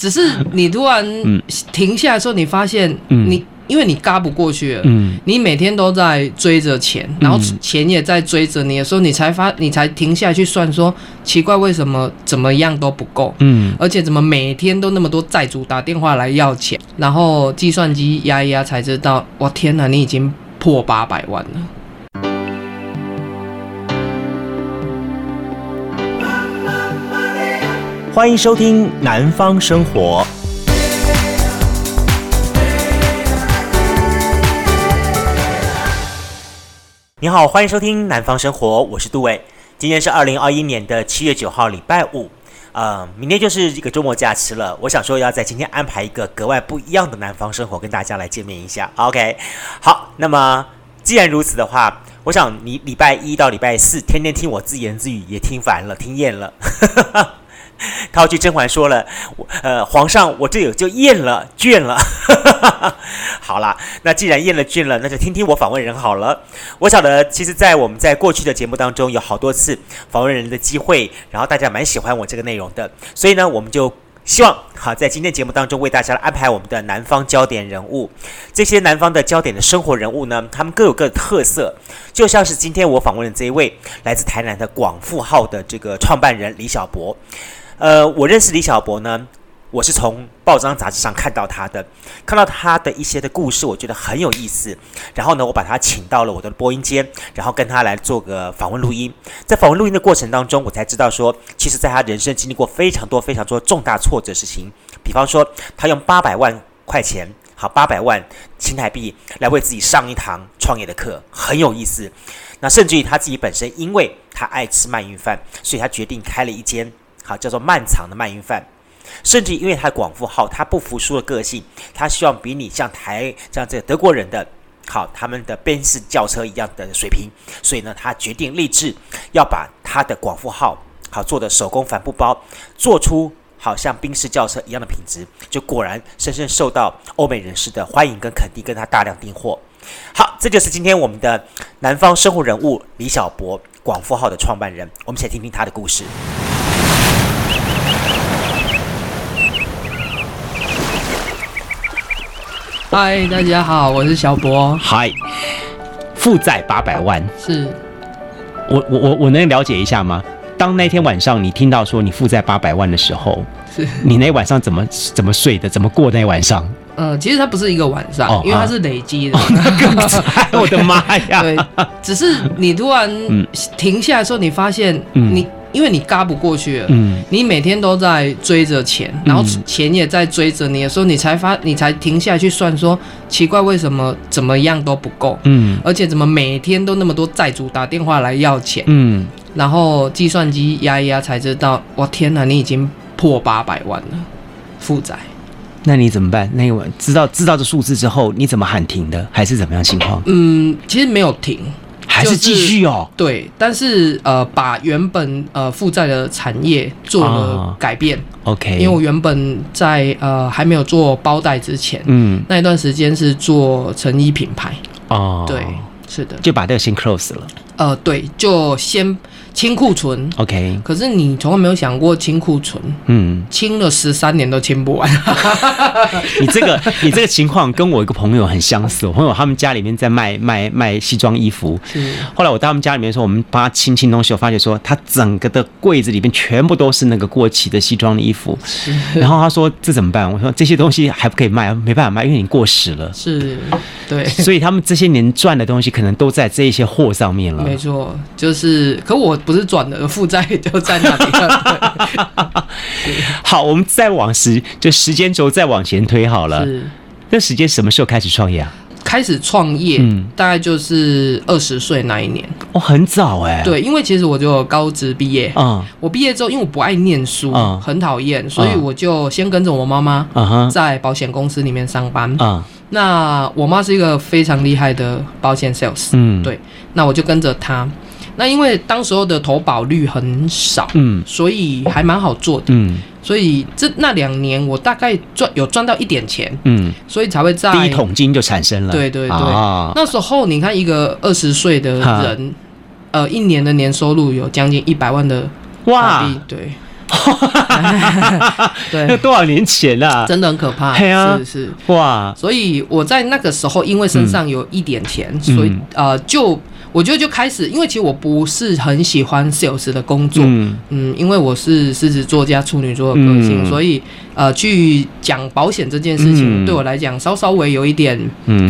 只是你突然停下来的时候，你发现你。因为你嘎不过去了，嗯，你每天都在追着钱，然后钱也在追着你的时候，你才发，你才停下来去算说，奇怪，为什么怎么样都不够，嗯，而且怎么每天都那么多债主打电话来要钱，然后计算机压一压才知道，哇，天哪，你已经破八百万了。欢迎收听《南方生活》。你好，欢迎收听《南方生活》，我是杜伟。今天是二零二一年的七月九号，礼拜五。呃，明天就是一个周末假期了。我想说，要在今天安排一个格外不一样的《南方生活》，跟大家来见面一下。OK，好。那么既然如此的话，我想你礼拜一到礼拜四天天听我自言自语，也听烦了，听厌了。套句甄嬛说了，呃，皇上，我这有就厌了倦了。好啦，那既然厌了倦了，那就听听我访问人好了。我晓得，其实，在我们在过去的节目当中，有好多次访问人的机会，然后大家蛮喜欢我这个内容的，所以呢，我们就希望好在今天节目当中为大家安排我们的南方焦点人物。这些南方的焦点的生活人物呢，他们各有各的特色，就像是今天我访问的这一位来自台南的广富号的这个创办人李小博。呃，我认识李小博呢，我是从报章杂志上看到他的，看到他的一些的故事，我觉得很有意思。然后呢，我把他请到了我的播音间，然后跟他来做个访问录音。在访问录音的过程当中，我才知道说，其实在他人生经历过非常多非常多重大挫折事情。比方说，他用八百万块钱，好，八百万新台币来为自己上一堂创业的课，很有意思。那甚至于他自己本身，因为他爱吃鳗鱼饭，所以他决定开了一间。好，叫做漫长的鳗鱼饭，甚至因为他广富号，他不服输的个性，他希望比你像台像这个德国人的，好他们的宾士轿车一样的水平，所以呢，他决定立志要把他的广富号好做的手工帆布包做出好像宾士轿车一样的品质，就果然深深受到欧美人士的欢迎跟肯定，跟他大量订货。好，这就是今天我们的南方生活人物李小博，广富号的创办人，我们先听听他的故事。嗨，大家好，我是小博。嗨，负债八百万，是我我我我能了解一下吗？当那天晚上你听到说你负债八百万的时候，是你那晚上怎么怎么睡的？怎么过那晚上？嗯，其实它不是一个晚上，哦、因为它是累积的。我的妈呀！对，只是你突然停下来的时候，你发现你。嗯因为你嘎不过去了，嗯，你每天都在追着钱，然后钱也在追着你的时候，你才发，你才停下来去算说，奇怪，为什么怎么样都不够，嗯，而且怎么每天都那么多债主打电话来要钱，嗯，然后计算机压一压才知道，哇，天哪，你已经破八百万了，负债，那你怎么办？那个知道知道这数字之后，你怎么喊停的，还是怎么样情况？嗯，其实没有停。还是继续哦，对，但是呃，把原本呃负债的产业做了改变。OK，因为我原本在呃还没有做包袋之前，嗯，那一段时间是做成衣品牌。哦，对，是的，就把这个先 close 了。呃，对，就先。清库存，OK。可是你从来没有想过清库存，嗯，清了十三年都清不完。你这个，你这个情况跟我一个朋友很相似。我朋友他们家里面在卖卖卖西装衣服，是。后来我到他们家里面说，我们帮他清清东西，我发觉说他整个的柜子里面全部都是那个过期的西装的衣服。是。然后他说这怎么办？我说这些东西还不可以卖，没办法卖，因为你过时了。是。对。所以他们这些年赚的东西可能都在这一些货上面了。没错，就是。可我。不是转的负债就在那里。好，我们再往时就时间轴再往前推好了。是，那时间什么时候开始创业啊？开始创业，嗯，大概就是二十岁那一年。哦，很早哎。对，因为其实我就高职毕业。嗯。我毕业之后，因为我不爱念书，嗯，很讨厌，所以我就先跟着我妈妈，在保险公司里面上班。嗯。那我妈是一个非常厉害的保险 sales。嗯。对。那我就跟着她。那因为当时候的投保率很少，嗯，所以还蛮好做的，嗯，所以这那两年我大概赚有赚到一点钱，嗯，所以才会在第一桶金就产生了，对对对，哦、那时候你看一个二十岁的人，呃，一年的年收入有将近一百万的哇，对，对，那多少年前啊？真的很可怕。啊、是是。哇！所以我在那个时候，因为身上有一点钱，嗯、所以呃，就我觉得就开始，因为其实我不是很喜欢 sales 的工作，嗯，嗯因为我是狮子座加处女座的个性，嗯、所以呃，去讲保险这件事情、嗯、对我来讲稍稍微有一点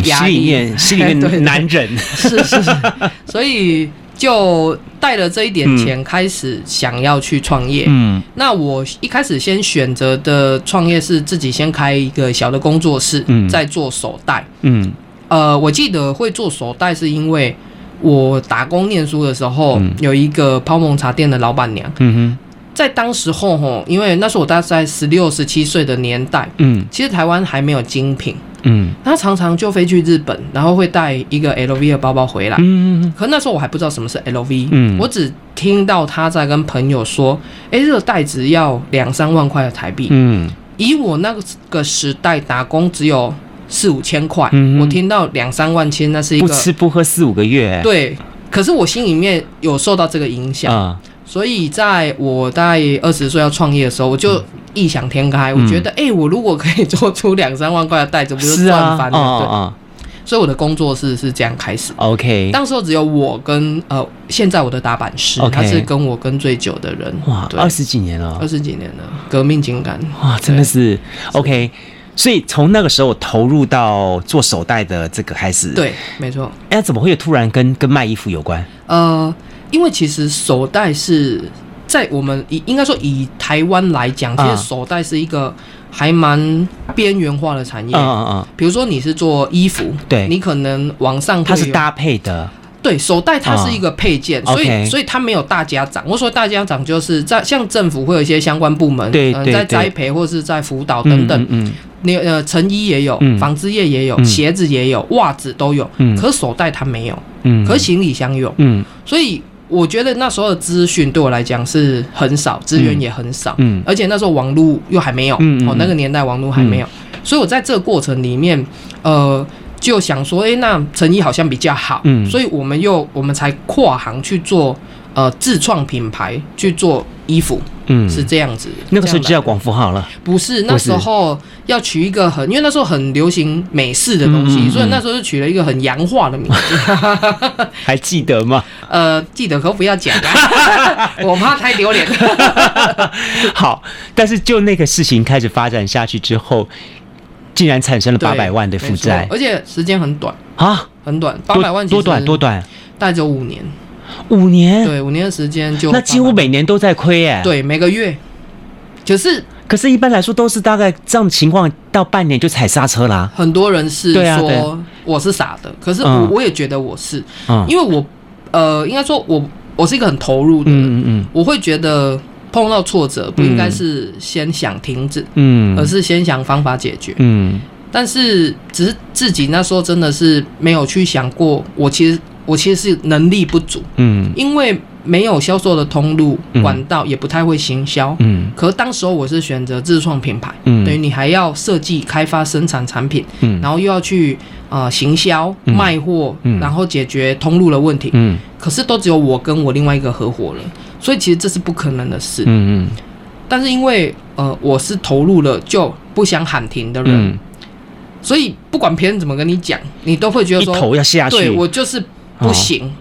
压力，嗯、心里面心里面难忍，是是是，所以。就带了这一点钱开始想要去创业。嗯，那我一开始先选择的创业是自己先开一个小的工作室，嗯，在做手袋。嗯，呃，我记得会做手袋是因为我打工念书的时候，嗯、有一个泡沫茶店的老板娘。嗯哼，在当时候吼，因为那时候我大概十六、十七岁的年代。嗯，其实台湾还没有精品。嗯，他常常就飞去日本，然后会带一个 LV 的包包回来。嗯，可那时候我还不知道什么是 LV。嗯，我只听到他在跟朋友说：“哎，这个袋子要两三万块的台币。”嗯，以我那个时代打工只有四五千块，嗯，我听到两三万千，那是一个不吃不喝四五个月。对，可是我心里面有受到这个影响啊。所以在我大概二十岁要创业的时候，我就异想天开，我觉得，哎，我如果可以做出两三万块的袋子，不就赚翻了？对，所以我的工作室是这样开始。OK，当时候只有我跟呃，现在我的打板师，他是跟我跟最久的人。哇，二十几年了，二十几年了，革命情感。哇，真的是 OK。所以从那个时候投入到做手袋的这个开始，对，没错。哎，怎么会突然跟跟卖衣服有关？呃。因为其实手袋是在我们以应该说以台湾来讲，其实手袋是一个还蛮边缘化的产业。嗯嗯嗯。比如说你是做衣服，对，你可能网上它是搭配的。对，手袋它是一个配件，所以所以它没有大家长。我说大家长就是在像政府会有一些相关部门，对对，在栽培或是在辅导等等。嗯。你呃，成衣也有，纺织业也有，鞋子也有，袜子都有。嗯。可是手袋它没有。嗯。可是行李箱有。嗯。所以。我觉得那时候的资讯对我来讲是很少，资源也很少，嗯，而且那时候网络又还没有，嗯，哦，那个年代网络还没有，所以我在这个过程里面，呃，就想说，诶，那成衣好像比较好，嗯，所以我们又我们才跨行去做。呃，自创品牌去做衣服，嗯，是这样子。那个时候就叫广福号了？不是，那时候要取一个很，因为那时候很流行美式的东西，嗯嗯嗯，所以那时候就取了一个很洋化的名字。还记得吗？呃，记得，可不要讲 我怕太丢脸。好，但是就那个事情开始发展下去之后，竟然产生了八百万的负债，而且时间很短啊，很短，八百万多短多短，大概只有五年。五年，对，五年的时间就那几乎每年都在亏耶。对，每个月，可是可是，一般来说都是大概这样的情况，到半年就踩刹车啦。很多人是说我是傻的，可是我我也觉得我是，因为我呃，应该说我我是一个很投入的人，嗯嗯，我会觉得碰到挫折不应该是先想停止，嗯，而是先想方法解决，嗯，但是只是自己那时候真的是没有去想过，我其实。我其实是能力不足，嗯，因为没有销售的通路管道，也不太会行销，嗯。可是当时候我是选择自创品牌，嗯，等于你还要设计、开发、生产产品，嗯，然后又要去呃行销、卖货，然后解决通路的问题，嗯。可是都只有我跟我另外一个合伙人，所以其实这是不可能的事，嗯嗯。但是因为呃我是投入了就不想喊停的人，所以不管别人怎么跟你讲，你都会觉得说，头要下去，对我就是。不行，哦、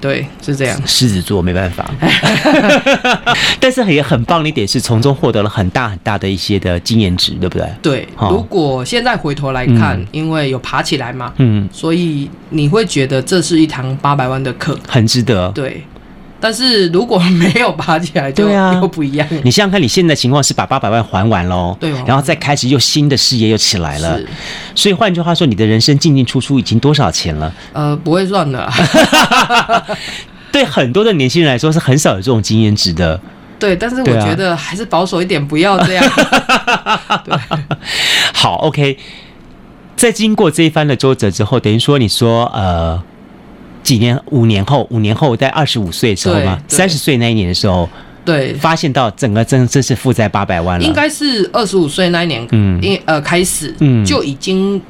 对，是这样。狮子座没办法，但是也很棒的一点是，从中获得了很大很大的一些的经验值，对不对？对，哦、如果现在回头来看，嗯、因为有爬起来嘛，嗯，所以你会觉得这是一堂八百万的课，很值得。对。但是如果没有爬起来，就又不一样。你想想看，你现在情况是把八百万还完喽，对，然后再开始又新的事业又起来了。是，所以换句话说，你的人生进进出出已经多少钱了？呃，不会算的。对很多的年轻人来说是很少有这种经验值的。对，但是我觉得还是保守一点，不要这样。对，好，OK。在经过这一番的周折之后，等于说你说呃。几年？五年后，五年后在二十五岁的时候吗？三十岁那一年的时候，对，发现到整个真真是负债八百万了。应该是二十五岁那一年，嗯，因呃开始，嗯，就已经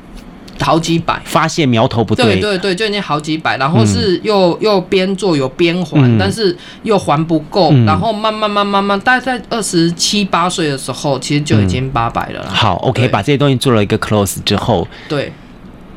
好几百，发现苗头不对，对对对，就已经好几百，然后是又、嗯、又边做有边还、嗯，但是又还不够、嗯，然后慢慢慢慢慢，大概在二十七八岁的时候，其实就已经八百了、嗯。好，OK，把这些东西做了一个 close 之后，对。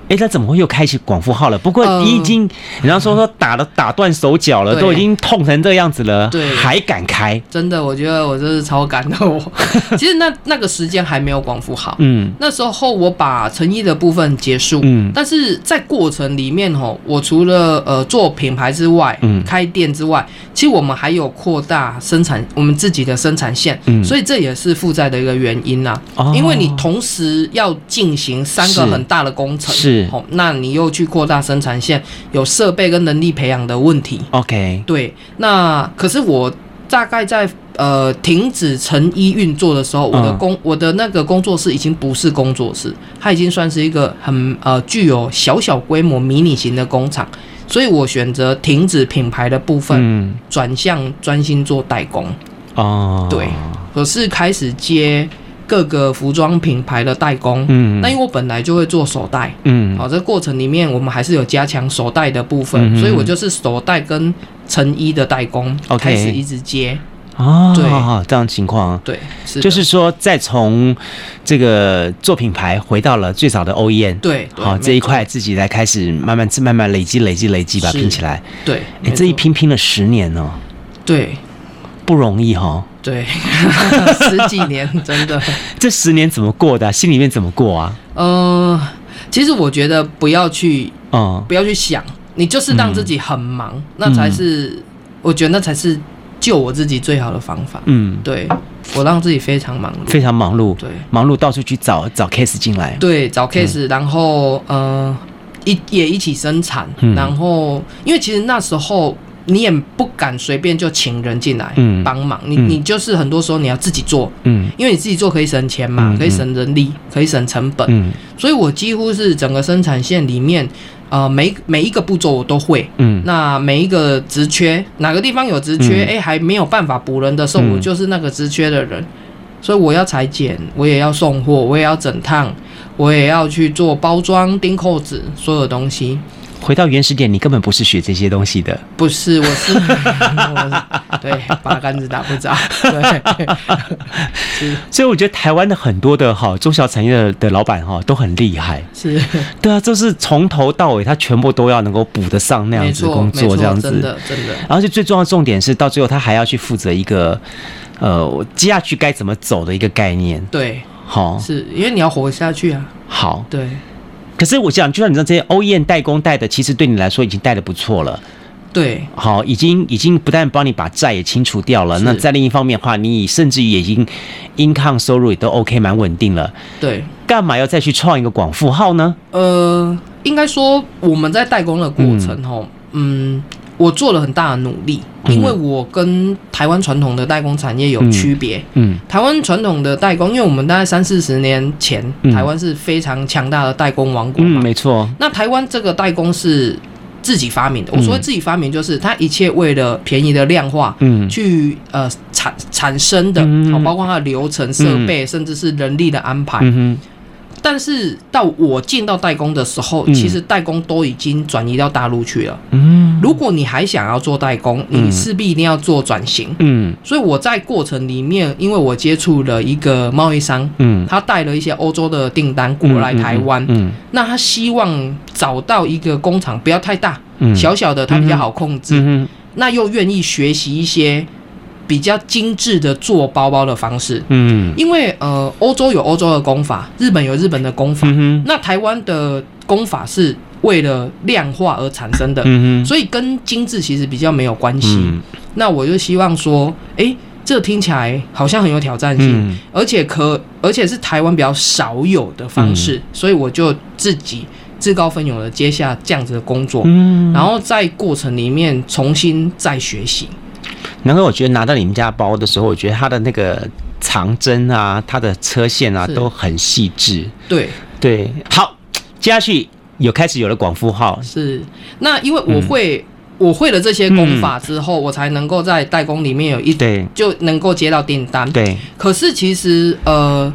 哎，他怎么会又开启广富号了？不过你已经，人、呃、家说说打了打断手脚了，都已经痛成这样子了，对，还敢开？真的，我觉得我真是超感动。其实那那个时间还没有广富号，嗯，那时候我把成衣的部分结束，嗯，但是在过程里面哦，我除了呃做品牌之外，嗯，开店之外，其实我们还有扩大生产我们自己的生产线，嗯，所以这也是负债的一个原因呐、啊哦，因为你同时要进行三个很大的工程，是。是，那你又去扩大生产线，有设备跟能力培养的问题。OK，对，那可是我大概在呃停止成衣运作的时候，我的工、嗯、我的那个工作室已经不是工作室，它已经算是一个很呃具有小小规模迷你型的工厂，所以我选择停止品牌的部分，转、嗯、向专心做代工。哦，对，可是开始接。各个服装品牌的代工，嗯，那因为我本来就会做手袋，嗯，好，这个过程里面我们还是有加强手袋的部分，嗯，所以我就是手袋跟成衣的代工，OK，开始一直接，哦，对，这样情况，对，是，就是说再从这个做品牌回到了最早的 OEM，对，好，这一块自己来开始慢慢慢慢累积累积累积把它拼起来，对，你这一拼拼了十年哦，对，不容易哈。对，十几年真的，这十年怎么过的啊？心里面怎么过啊？呃，其实我觉得不要去，嗯，不要去想，你就是让自己很忙，嗯，那才是，我觉得那才是救我自己最好的方法。嗯，对，我让自己非常忙碌，非常忙碌，对，忙碌到处去找找 case 进来，对，找 case，嗯，然后呃，一也一起生产，嗯，然后因为其实那时候。你也不敢随便就请人进来帮忙，嗯、你你就是很多时候你要自己做，嗯，因为你自己做可以省钱嘛，嗯、可以省人力，可以省成本，嗯，所以我几乎是整个生产线里面，呃，每每一个步骤我都会，嗯，那每一个职缺哪个地方有职缺，哎、嗯。欸，还没有办法补人的时候，我就是那个职缺的人，所以我要裁剪，我也要送货，我也要整烫，我也要去做包装、钉扣子，所有东西。回到原始点，你根本不是学这些东西的。不是，我是，对，八竿子打不着。对，所以我觉得台湾的很多的哈中小产业的的老板哈都很厉害。是，对啊，就是从头到尾，他全部都要能够补得上那样子工作，这样子，真的真的。而且最重要的重点是，到最后他还要去负责一个，呃，接下去该怎么走的一个概念。对，好，是因为你要活下去啊。好，对。可是我想，就像你知道这些 OEM 代工带的，其实对你来说已经带的不错了。对，好，已经已经不但帮你把债也清除掉了，那在另一方面的话，你甚至于已经 income 收入也都 OK，蛮稳定了。对，干嘛要再去创一个广富号呢？呃，应该说我们在代工的过程，吼，嗯。我做了很大的努力，因为我跟台湾传统的代工产业有区别。嗯，嗯，台湾传统的代工，因为我们大概三四十年前，台湾是非常强大的代工王国嘛。嗯，没错。那台湾这个代工是自己发明的。我说自己发明，就是它一切为了便宜的量化，嗯，去呃产产生的，哦，包括它的流程、设备，甚至是人力的安排。嗯但是到我进到代工的时候，嗯，其实代工都已经转移到大陆去了。嗯，如果你还想要做代工，你势必一定要做转型。嗯，所以我在过程里面，因为我接触了一个贸易商，嗯，他带了一些欧洲的订单过来台湾，嗯，嗯，那他希望找到一个工厂，不要太大，嗯，小小的，他比较好控制，嗯，那又愿意学习一些。比较精致的做包包的方式，嗯，因为呃，欧洲有欧洲的工法，日本有日本的工法，嗯，那台湾的工法是为了量化而产生的，嗯，所以跟精致其实比较没有关系，嗯。那我就希望说，哎，欸，这听起来好像很有挑战性，嗯，而且可而且是台湾比较少有的方式，嗯，所以我就自己自告奋勇的接下这样子的工作，嗯，然后在过程里面重新再学习。然后我觉得拿到你们家包的时候，我觉得它的那个长针啊，它的车线啊都很细致。对对，好，接下去有开始有了广富号。是，那因为我会、嗯、我会了这些功法之后，嗯、我才能够在代工里面有一对就能够接到订单。对，可是其实呃。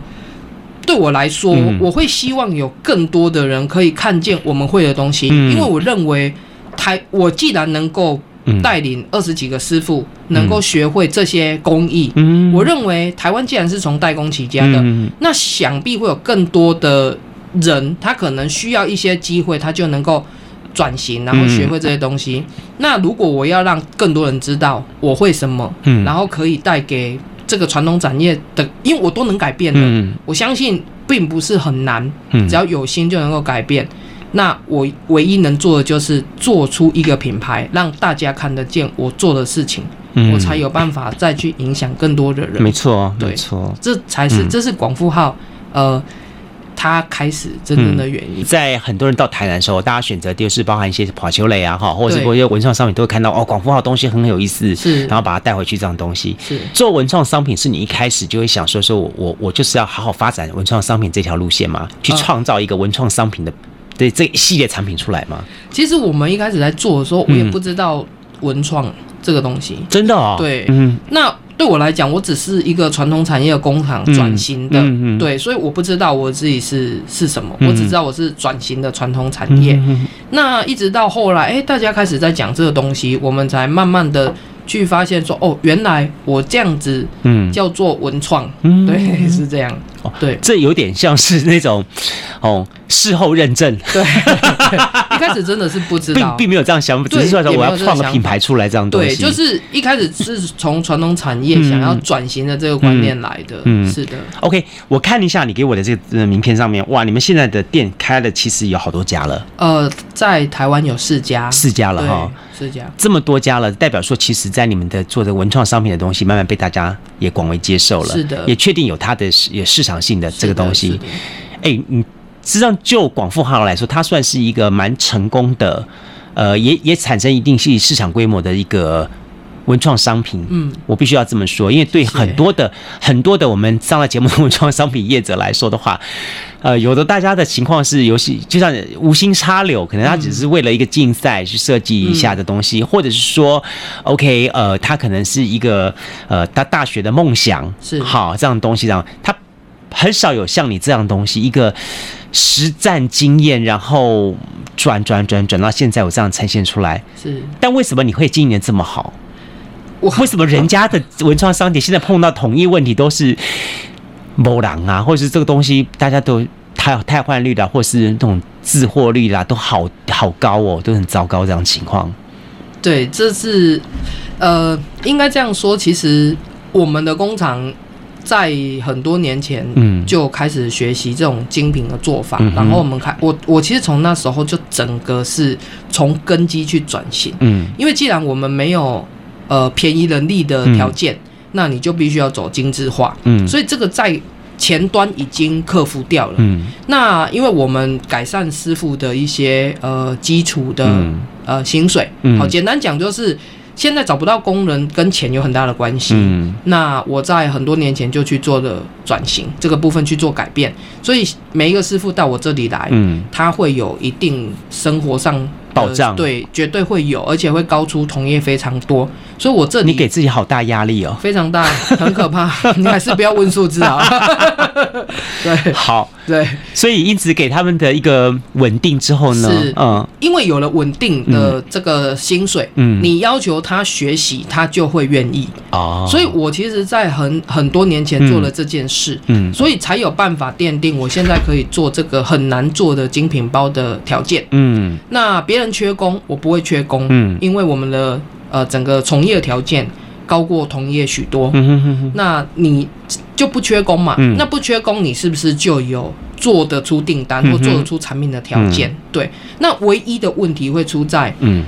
对我来说，嗯、我会希望有更多的人可以看见我们会的东西，嗯、因为我认为台我既然能够带领二十几个师傅，嗯、能够学会这些工艺，嗯、我认为台湾既然是从代工起家的，嗯、那想必会有更多的人，他可能需要一些机会，他就能够转型，然后学会这些东西。嗯、那如果我要让更多人知道我会什么，嗯、然后可以带给这个传统产业的，因为我都能改变的，嗯、我相信并不是很难，只要有心就能够改变。那我唯一能做的就是做出一个品牌，让大家看得见我做的事情，嗯、我才有办法再去影响更多的人。没错，没错，这才是、嗯、这是广富号，呃。他开始真正的原因，嗯，在很多人到台南的时候，大家选择就是包含一些跑球类啊，哈，或者是一些文创商品，都会看到哦，广富号东西很有意思，是，然后把它带回去这样东西。是。做文创商品，是你一开始就会想说，说我我我就是要好好发展文创商品这条路线嘛，去创造一个文创商品的对这一系列产品出来吗？其实我们一开始在做的时候，我也不知道文创这个东西，嗯、真的哦，对，嗯，那。对我来讲，我只是一个传统产业工厂转型的，嗯嗯嗯、对，所以我不知道我自己是是什么，嗯、我只知道我是转型的传统产业。那一直到后来，哎，大家开始在讲这个东西，我们才慢慢的去发现说，哦，原来我这样子，嗯，叫做文创，嗯、对，是这样。哦，对，这有点像是那种，哦，事后认证。对，一 开始真的是不知道，并并没有这样想法，只是说我要创个品牌出来这样东西。对，就是一开始是从传统产业想要转型的这个观念来的。嗯，是的。OK，我看一下你给我的这个名片上面，哇，你们现在的店开了，其实有好多家了。呃，在台湾有四家，四家了哈，四家，这么多家了，代表说，其实，在你们的做的文创商品的东西，慢慢被大家也广为接受了。是的，也确定有它的也市场。性的这个东西，哎、欸，你实际上就广富号来说，它算是一个蛮成功的，呃，也也产生一定是市场规模的一个文创商品。嗯，我必须要这么说，因为对很多的很多的我们上了节目的文创商品业者来说的话，呃，有的大家的情况是游戏，就像无心插柳，可能他只是为了一个竞赛去设计一下的东西，嗯、或者是说，OK，呃，他可能是一个呃，他大学的梦想是好这样的东西，这样他。很少有像你这样东西，一个实战经验，然后转转转转到现在，我这样呈现出来。是，但为什么你会经营的这么好？我为什么人家的文创商店现在碰到统一问题都是某狼啊，或者是这个东西大家都太太换率啦，或是那种自货率啦，都好好高哦，都很糟糕这样情况。对，这是呃，应该这样说，其实我们的工厂。在很多年前，嗯，就开始学习这种精品的做法，嗯、然后我们开我我其实从那时候就整个是从根基去转型，嗯，因为既然我们没有呃便宜人力的条件，嗯、那你就必须要走精致化，嗯，所以这个在前端已经克服掉了，嗯，那因为我们改善师傅的一些呃基础的、嗯、呃薪水，嗯，好，简单讲就是。现在找不到工人跟钱有很大的关系。嗯，那我在很多年前就去做的转型这个部分去做改变，所以每一个师傅到我这里来，嗯，他会有一定生活上。保障对，绝对会有，而且会高出同业非常多，所以我这里你给自己好大压力哦，非常大，很可怕，你还是不要问数字啊。对，好，对，所以因此给他们的一个稳定之后呢，是，嗯，因为有了稳定的这个薪水，嗯，你要求他学习，他就会愿意。哦。所以我其实，在很很多年前做了这件事，嗯，所以才有办法奠定我现在可以做这个很难做的精品包的条件，嗯，那别人。缺工，我不会缺工，嗯，因为我们的呃整个从业条件高过同业许多，嗯哼哼哼，那你就不缺工嘛，嗯，那不缺工，你是不是就有做得出订单或做得出产品的条件？嗯、对，那唯一的问题会出在，嗯，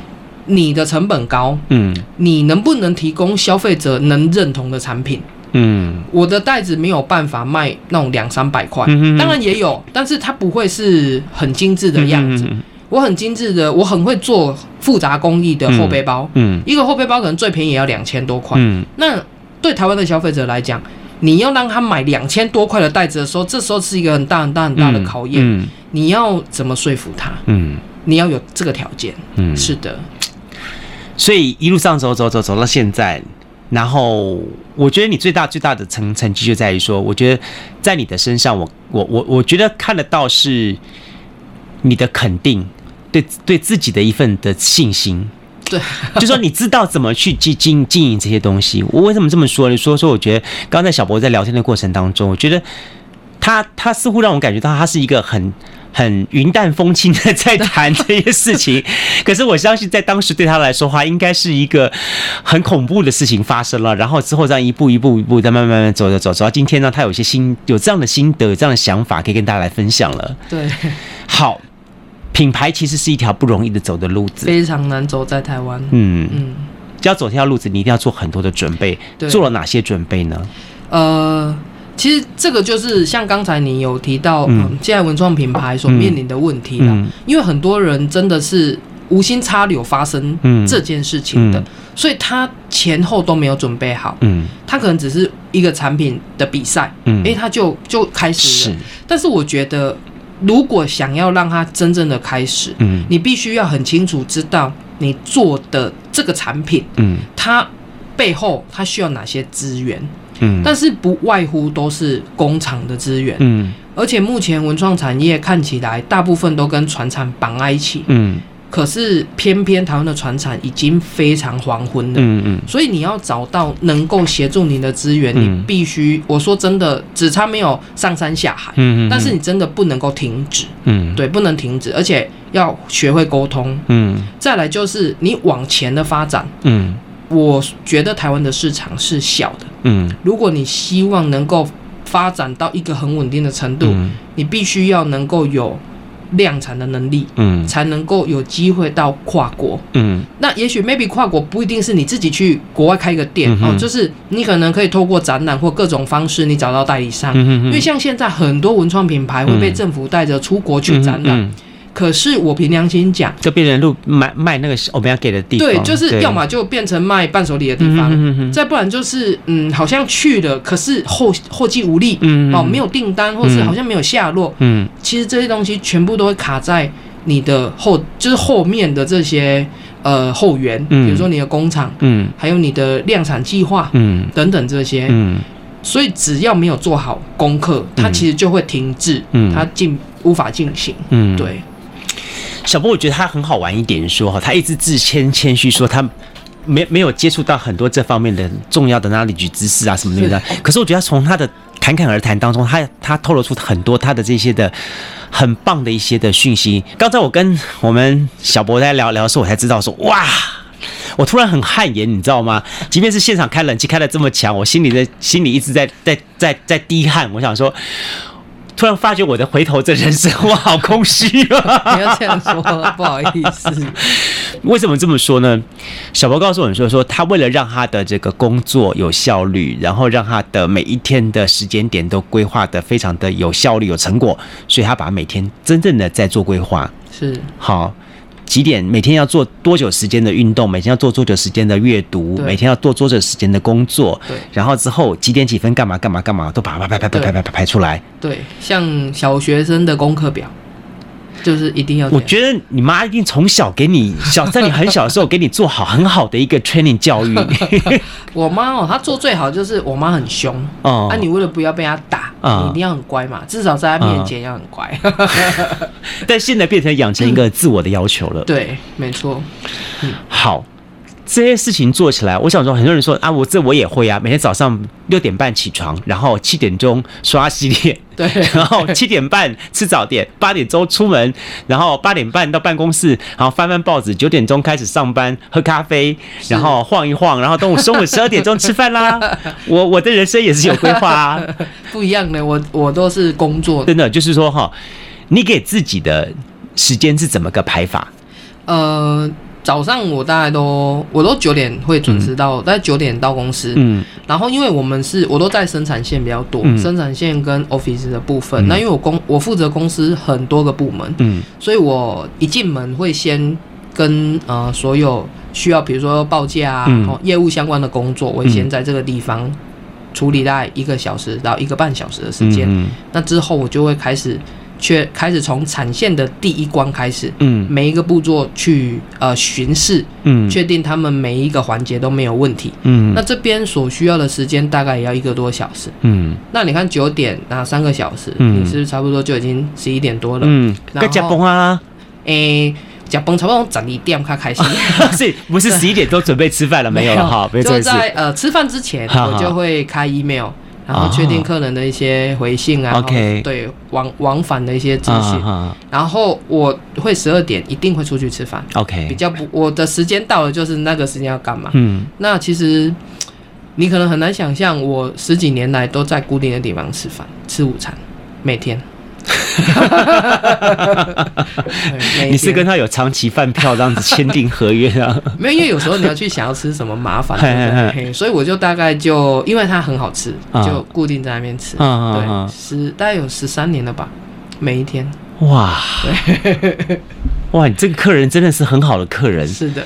你的成本高，嗯，你能不能提供消费者能认同的产品？嗯，我的袋子没有办法卖那种两三百块，当然也有，但是它不会是很精致的样子。嗯我很精致的，我很会做复杂工艺的后背包。嗯，嗯一个后背包可能最便宜也要两千多块。嗯，那对台湾的消费者来讲，你要让他买两千多块的袋子的时候，这时候是一个很大很大很大的考验。嗯，嗯你要怎么说服他？嗯，你要有这个条件。嗯，是的。所以一路上走走走走到现在，然后我觉得你最大最大的成成绩就在于说，我觉得在你的身上我，我我我我觉得看得到是你的肯定，对对自己的一份的信心。对，就说你知道怎么去经经经营这些东西。我为什么这么说呢？说说，我觉得刚才小博在聊天的过程当中，我觉得他他似乎让我感觉到他是一个很很云淡风轻的在谈这些事情。可是我相信，在当时对他来说话，应该是一个很恐怖的事情发生了。然后之后这样一步一步一步再慢慢慢走走走，走到今天呢，他有些心有这样的心得，有这样的想法，可以跟大家来分享了。对，好。品牌其实是一条不容易的走的路子，非常难走在台湾。嗯嗯，只要走这条路子，你一定要做很多的准备。对，做了哪些准备呢？呃，其实这个就是像刚才你有提到，嗯，现在文创品牌所面临的问题了。嗯，因为很多人真的是无心插柳发生这件事情的，所以他前后都没有准备好。嗯，他可能只是一个产品的比赛，嗯，诶，他就就开始了。但是我觉得。如果想要让它真正的开始，嗯，你必须要很清楚知道你做的这个产品，嗯，它背后它需要哪些资源，嗯，但是不外乎都是工厂的资源，嗯，而且目前文创产业看起来大部分都跟船厂绑在一起，嗯。可是偏偏台湾的船产已经非常黄昏了，嗯嗯，所以你要找到能够协助你的资源，你必须，我说真的，只差没有上山下海，嗯嗯，但是你真的不能够停止，嗯，对，不能停止，而且要学会沟通，嗯，再来就是你往前的发展，嗯，我觉得台湾的市场是小的，嗯，如果你希望能够发展到一个很稳定的程度，你必须要能够有。量产的能力，嗯，才能够有机会到跨国，嗯，那也许 maybe 跨国不一定是你自己去国外开一个店，嗯、哦，就是你可能可以透过展览或各种方式，你找到代理商，嗯、哼哼。因为像现在很多文创品牌会被政府带着出国去展览。嗯嗯可是我凭良心讲，就变成路卖卖那个我们要给的地方，对，就是要么就变成卖伴手礼的地方，嗯哼再不然就是嗯，好像去了，可是后后继无力，嗯，哦，没有订单，或是好像没有下落，嗯，其实这些东西全部都会卡在你的后，就是后面的这些呃后援，嗯，比如说你的工厂，嗯，还有你的量产计划，嗯，等等这些，嗯，所以只要没有做好功课，它其实就会停滞，嗯，它进无法进行，嗯，对。小波，我觉得他很好玩一点，说哈，他一直自谦谦虚，说他没没有接触到很多这方面的重要的 knowledge 知识啊什么的。可是我觉得从他的侃侃而谈当中，他他透露出很多他的这些的很棒的一些的讯息。刚才我跟我们小博在聊聊的时候，我才知道说，哇，我突然很汗颜，你知道吗？即便是现场开冷气开的这么强，我心里的心里一直在在在在滴汗。我想说。突然发觉我的回头这人生我好空虚啊！不要这样说，不好意思。为什么这么说呢？小博告诉我们说，说他为了让他的这个工作有效率，然后让他的每一天的时间点都规划的非常的有效率、有成果，所以他把每天真正的在做规划。是好。几点每天要做多久时间的运动？每天要做多久时间的阅读？每天要做多久时间的工作？对，然后之后几点几分干嘛干嘛干嘛，都把它排排排排排排排出来。对，像小学生的功课表。就是一定要。我觉得你妈一定从小给你 小，在你很小的时候给你做好很好的一个 training 教育。我妈哦，她做最好就是我妈很凶哦，那、啊、你为了不要被她打，嗯、你一定要很乖嘛，至少在她面前要很乖。嗯、但现在变成养成一个自我的要求了。嗯、对，没错。嗯，好。这些事情做起来，我想说，很多人说啊，我这我也会啊。每天早上六点半起床，然后七点钟刷洗脸，对，然后七点半吃早点，八点钟出门，然后八点半到办公室，然后翻翻报纸，九点钟开始上班，喝咖啡，然后晃一晃，然后中午中午十二点钟吃饭啦。我我的人生也是有规划啊，不一样的，我我都是工作，真的就是说哈，你给自己的时间是怎么个排法？呃。早上我大概都我都九点会准时到，大概九点到公司。嗯，然后因为我们是我都在生产线比较多，嗯、生产线跟 office 的部分。嗯、那因为我公我负责公司很多个部门，嗯，所以我一进门会先跟呃所有需要比如说报价啊、嗯、业务相关的工作，我会先在这个地方处理大概一个小时到一个半小时的时间。嗯嗯、那之后我就会开始却开始从产线的第一关开始，嗯，每一个步骤去呃巡视，嗯，确定他们每一个环节都没有问题，嗯，那这边所需要的时间大概也要一个多小时，嗯，那你看九点那三个小时，嗯，你是不是差不多就已经十一点多了？嗯，该加崩啊，诶，加崩差不多整一点开开心，是不是十一点都准备吃饭了没有？好，就在呃吃饭之前，我就会开 email。然后确定客人的一些回信啊，OK，对往往返的一些资讯。然后我会十二点一定会出去吃饭，OK，比较不我的时间到了就是那个时间要干嘛？嗯，那其实你可能很难想象，我十几年来都在固定的地方吃饭吃午餐，每天。你是跟他有长期饭票这样子签订合约啊？没有，因为有时候你要去想要吃什么麻烦，对不对？所以我就大概就因为它很好吃，就固定在那边吃。对，十大概有十三年了吧，每一天。哇！哇，你这个客人真的是很好的客人。是的。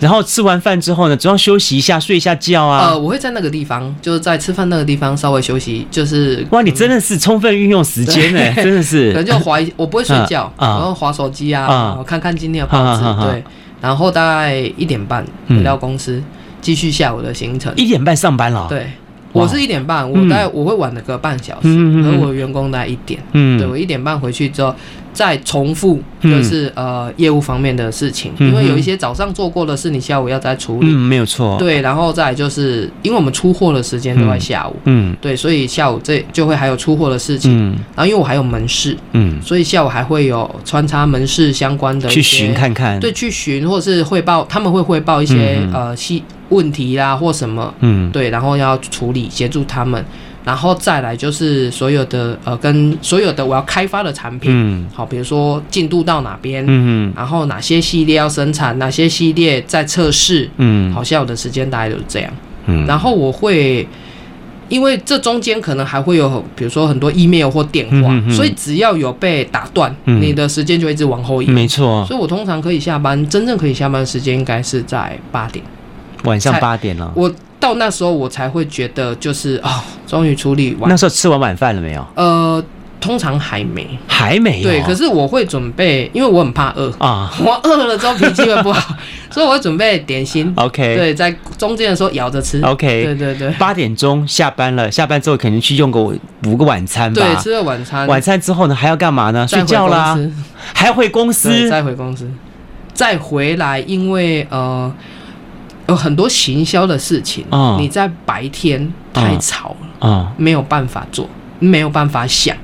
然后吃完饭之后呢，总要休息一下，睡一下觉啊。呃，我会在那个地方，就是在吃饭那个地方稍微休息，就是。哇，你真的是充分运用时间呢，真的是。可能就划一，我不会睡觉，然后划手机啊，我看看今天的报纸，对。然后大概一点半回到公司，继续下午的行程。一点半上班了。对，我是一点半，我大概我会晚了个半小时，而我员工大概一点。嗯。对，我一点半回去之后。再重复就是呃业务方面的事情，因为有一些早上做过的事，你下午要再处理。嗯，没有错。对，然后再就是因为我们出货的时间都在下午，嗯，对，所以下午这就会还有出货的事情。嗯，然后因为我还有门市，嗯，所以下午还会有穿插门市相关的去巡看看，对，去巡或是汇报，他们会汇报一些呃细问题啦或什么，嗯，对，然后要处理协助他们。然后再来就是所有的呃，跟所有的我要开发的产品，嗯，好，比如说进度到哪边，嗯，然后哪些系列要生产，哪些系列在测试，嗯，好，下午的时间大概都是这样，嗯，然后我会，因为这中间可能还会有，比如说很多 email 或电话，嗯，所以只要有被打断，嗯，你的时间就一直往后移，没错，所以我通常可以下班，真正可以下班的时间应该是在八点，晚上八点了，我。到那时候我才会觉得就是哦，终于处理完。那时候吃完晚饭了没有？呃，通常还没，还没。对，可是我会准备，因为我很怕饿啊。我饿了之后脾气会不好，所以我会准备点心。OK，对，在中间的时候咬着吃。OK，对对对。八点钟下班了，下班之后肯定去用个补个晚餐吧。对，吃了晚餐。晚餐之后呢，还要干嘛呢？睡觉啦，还要回公司，再回公司，再回来，因为呃。有很多行销的事情，你在白天太吵了，没有办法做，没有办法想，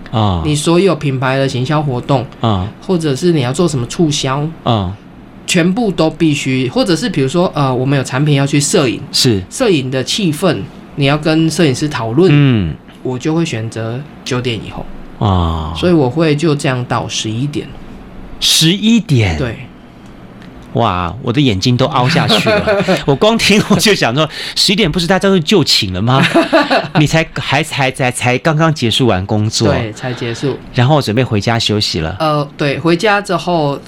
你所有品牌的行销活动，或者是你要做什么促销，全部都必须，或者是比如说，呃，我们有产品要去摄影，是。摄影的气氛，你要跟摄影师讨论，嗯，我就会选择九点以后，啊，所以我会就这样到十一点，十一点，对。哇，我的眼睛都凹下去了。我光听我就想说，十一点不是大家都就寝了吗？你才还才才才刚刚结束完工作，对，才结束，然后准备回家休息了。呃，对，回家之后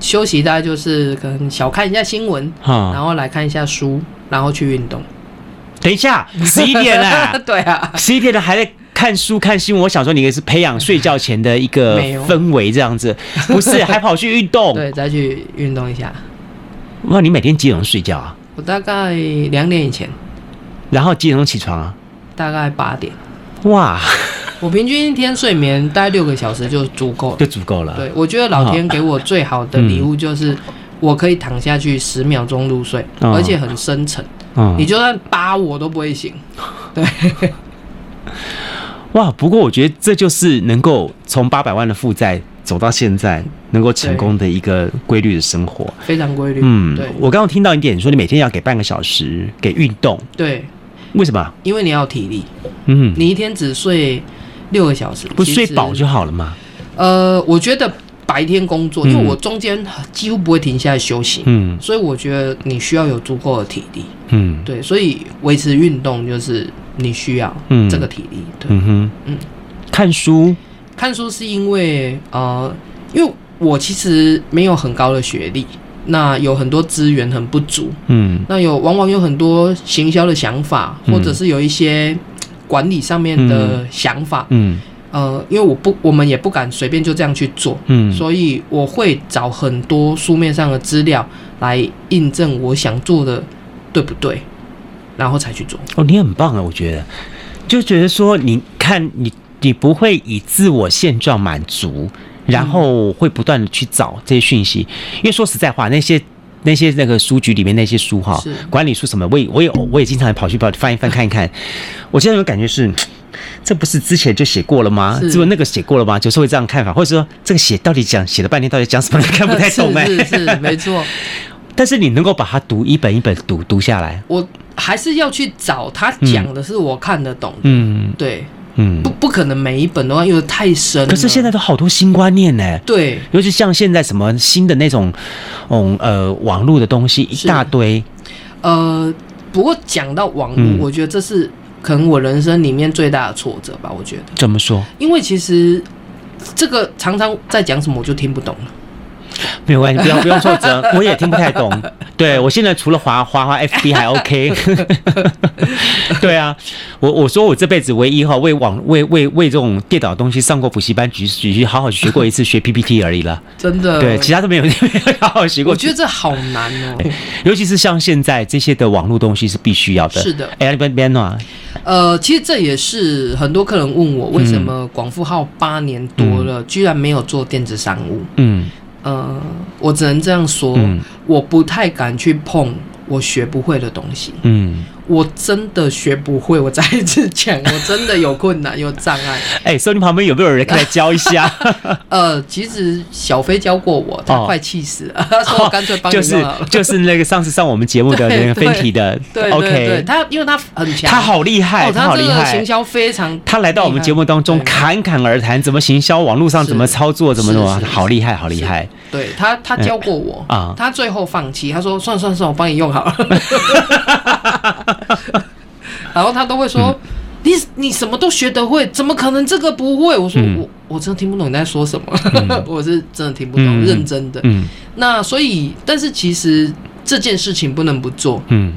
休息，大概就是可能小看一下新闻，嗯，然后来看一下书，然后去运动。等一下，十一点了，对啊，十一点了还在看书看新闻。我想说，你也是培养睡觉前的一个氛围这样子，不是还跑去运动？对，再去运动一下。哇，你每天几点钟睡觉啊？我大概两点以前，然后几点钟起床啊？大概八点。哇，我平均一天睡眠大概六个小时就足够了，就足够了。对，我觉得老天给我最好的礼物就是我可以躺下去十秒钟入睡，嗯、而且很深沉。嗯，你就算扒我都不会醒。对。哇，不过我觉得这就是能够从八百万的负债。走到现在能够成功的一个规律的生活，非常规律。嗯，对。我刚刚听到一点，你说你每天要给半个小时给运动。对，为什么？因为你要体力。嗯，你一天只睡六个小时，不睡饱就好了吗？呃，我觉得白天工作，因为我中间几乎不会停下来休息。嗯，所以我觉得你需要有足够的体力。嗯，对，所以维持运动就是你需要这个体力。对，嗯哼，嗯，看书。看书是因为呃，因为我其实没有很高的学历，那有很多资源很不足，嗯，那有往往有很多行销的想法，或者是有一些管理上面的想法，嗯，呃，因为我不，我们也不敢随便就这样去做，嗯，所以我会找很多书面上的资料来印证我想做的对不对，然后才去做。哦，你很棒啊，我觉得，就觉得说，你看你，你不会以自我现状满足，然后会不断的去找这些讯息，因为说实在话，那些那些那个书局里面那些书哈，管理书什么，我也我也我也经常跑去跑翻一翻看一看，我现在有感觉是。这不是之前就写过了吗？是不是那个写过了吗？就是会这样看法，或者说这个写到底讲写了半天，到底讲什么？看不太懂哎。是 是，是没错。但是你能够把它读一本一本读读下来，我还是要去找他讲的是我看得懂的。嗯，对，嗯，不不可能每一本的话，因为太深。可是现在都好多新观念呢。对，尤其像现在什么新的那种，嗯呃，网络的东西一大堆。呃，不过讲到网络，嗯，我觉得这是。可能我人生里面最大的挫折吧，我觉得。怎么说？因为其实这个常常在讲什么，我就听不懂了。没有关系，不用不用挫折，我也听不太懂。对，我现在除了滑滑滑 FB 还 OK。对啊，我我说我这辈子唯一哈为网为为为这种电脑东西上过补习班，只只去好好学过一次学 PPT 而已了。真的。对，其他都没有 没有好好学过。我觉得这好难哦，尤其是像现在这些的网络东西是必须要的。是的。哎，边边啊。呃，其实这也是很多客人问我，为什么广富号八年多了，居然没有做电子商务？嗯。呃，我只能这样说，嗯、我不太敢去碰我学不会的东西。嗯。我真的学不会，我再一次讲，我真的有困难，有障碍。哎、欸，所以你旁边有没有人可以来教一下？呃，其实小飞教过我，他快气死了，他说我干脆帮你就是就是那个上次上我们节目的那个分体的，对对对，他因为他很强，他好厉害，他好厉害，行销非常，他来到我们节目当中侃侃而谈，怎么行销，网络上怎么操作，怎么怎么，好厉害，好厉害。对他，他教过我啊，他最后放弃，他说算算算，我帮你用好了。然后他都会说：“嗯、你你什么都学得会，怎么可能这个不会？”我说：“嗯、我我真的听不懂你在说什么，嗯、我是真的听不懂，嗯、认真的。嗯”那所以，但是其实这件事情不能不做。嗯，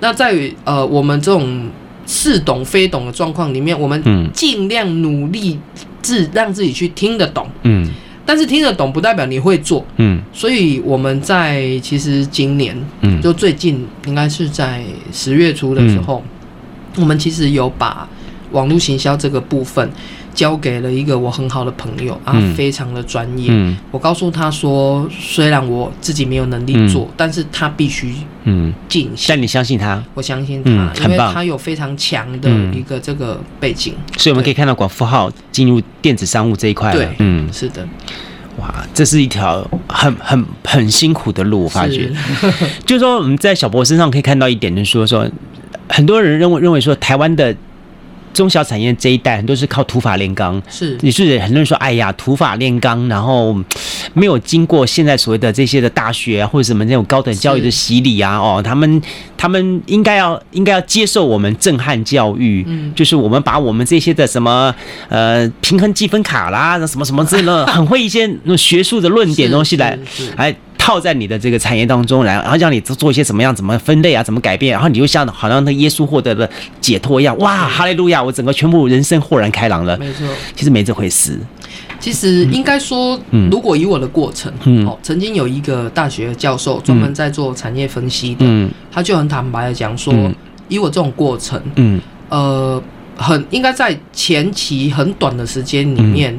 那在于呃，我们这种似懂非懂的状况里面，我们尽量努力自让自己去听得懂。嗯。但是听得懂不代表你会做，嗯，所以我们在其实今年，嗯，就最近应该是在十月初的时候，嗯、我们其实有把网络行销这个部分交给了一个我很好的朋友啊，非常的专业。嗯，我告诉他说，虽然我自己没有能力做，嗯、但是他必须嗯进行。但你相信他？我相信他，嗯、因为他有非常强的一个这个背景，所以我们可以看到广富号进入电子商务这一块。对，嗯，是的。哇，这是一条很很很辛苦的路，我发觉。是 就是说，我们在小博身上可以看到一点，就是说，说很多人认为认为说，台湾的中小产业这一代很多是靠土法炼钢，是，也是很多人说，哎呀，土法炼钢，然后没有经过现在所谓的这些的大学啊，或者什么那种高等教育的洗礼啊，哦，他们他们应该要应该要接受我们震撼教育，嗯，就是我们把我们这些的什么呃平衡积分卡啦，什么什么之类的，很会一些那种学术的论点东西来来。套在你的这个产业当中来，然后让你做一些怎么样、怎么分类啊、怎么改变，然后你就像好像那耶稣获得了解脱一样，哇，哈利路亚，我整个全部人生豁然开朗了。没错，其实没这回事。其实应该说，如果以我的过程，嗯，哦，曾经有一个大学教授专门在做产业分析的，嗯，他就很坦白的讲说，以我这种过程，嗯，呃，很应该在前期很短的时间里面。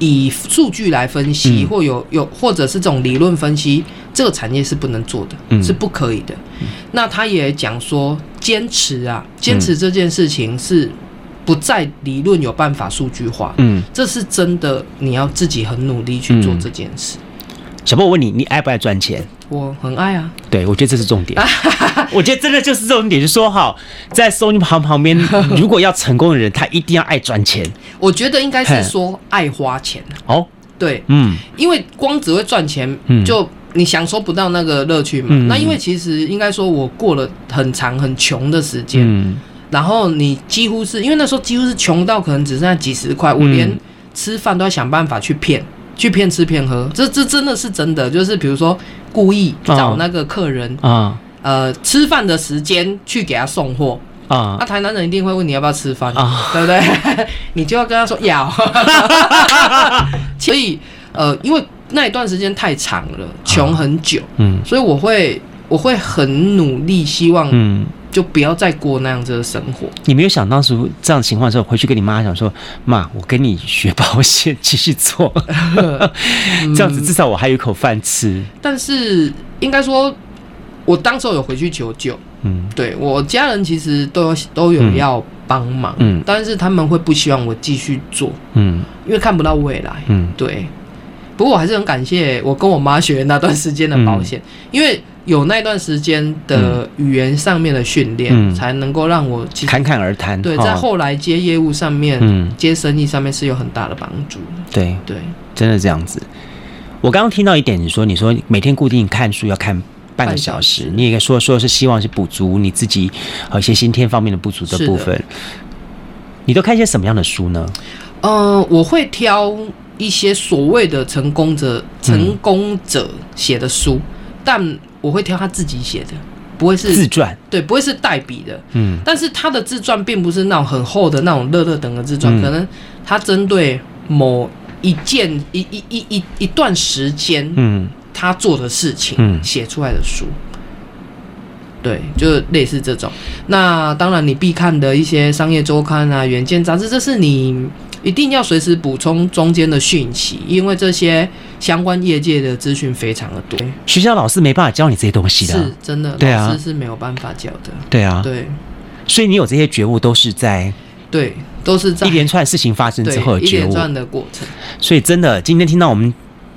以数据来分析，或有有或者是这种理论分析，这个产业是不能做的，嗯、是不可以的。嗯、那他也讲说，坚持啊，坚持这件事情是不在理论有办法数据化，嗯，这是真的，你要自己很努力去做这件事。嗯小波，我问你，你爱不爱赚钱？我很爱啊。对，我觉得这是重点。我觉得真的就是重点，就是说哈，在收银旁旁边，如果要成功的人，他一定要爱赚钱。我觉得应该是说爱花钱。哦，对，嗯，因为光只会赚钱，就你享受不到那个乐趣嘛。嗯、那因为其实应该说，我过了很长很穷的时间，嗯、然后你几乎是因为那时候几乎是穷到可能只剩下几十块，我连吃饭都要想办法去骗。去骗吃骗喝，这这真的是真的，就是比如说故意找那个客人啊，呃，吃饭的时间去给他送货，啊，那台南人一定会问你要不要吃饭啊，对不对？你就要跟他说要。所以呃，因为那一段时间太长了，穷很久，嗯，所以我会我会很努力，希望嗯。就不要再过那样子的生活。你没有想当时这样的情况的时候，回去跟你妈讲说：“妈，我跟你学保险，继续做，这样子至少我还有一口饭吃。”但是应该说，我当时候有回去求救。嗯，对我家人其实都有都有要帮忙。嗯，但是他们会不希望我继续做。嗯，因为看不到未来。嗯，对。不过我还是很感谢我跟我妈学那段时间的保险，因为。有那段时间的语言上面的训练，嗯、才能够让我侃侃而谈。对，在后来接业务上面，嗯、接生意上面是有很大的帮助。对对，真的这样子。我刚刚听到一点，你说你说每天固定看书要看半个小时，小时你也说说是希望是补足你自己和一些先天方面的不足的部分。你都看一些什么样的书呢？嗯、呃，我会挑一些所谓的成功者、成功者写的书，嗯、但。我会挑他自己写的，不会是自传，对，不会是代笔的，嗯。但是他的自传并不是那种很厚的那种乐乐等的自传，嗯、可能他针对某一件一一一一一段时间，嗯，他做的事情，嗯，写出来的书，对，就类似这种。那当然，你必看的一些商业周刊啊、远见杂志，这是你。一定要随时补充中间的讯息，因为这些相关业界的资讯非常的多。学校老师没办法教你这些东西的，是真的，对啊，老师是没有办法教的。对啊，对，所以你有这些觉悟，都是在对，都是在一连串事情发生之后的觉悟，一连串的过程。所以真的，今天听到我们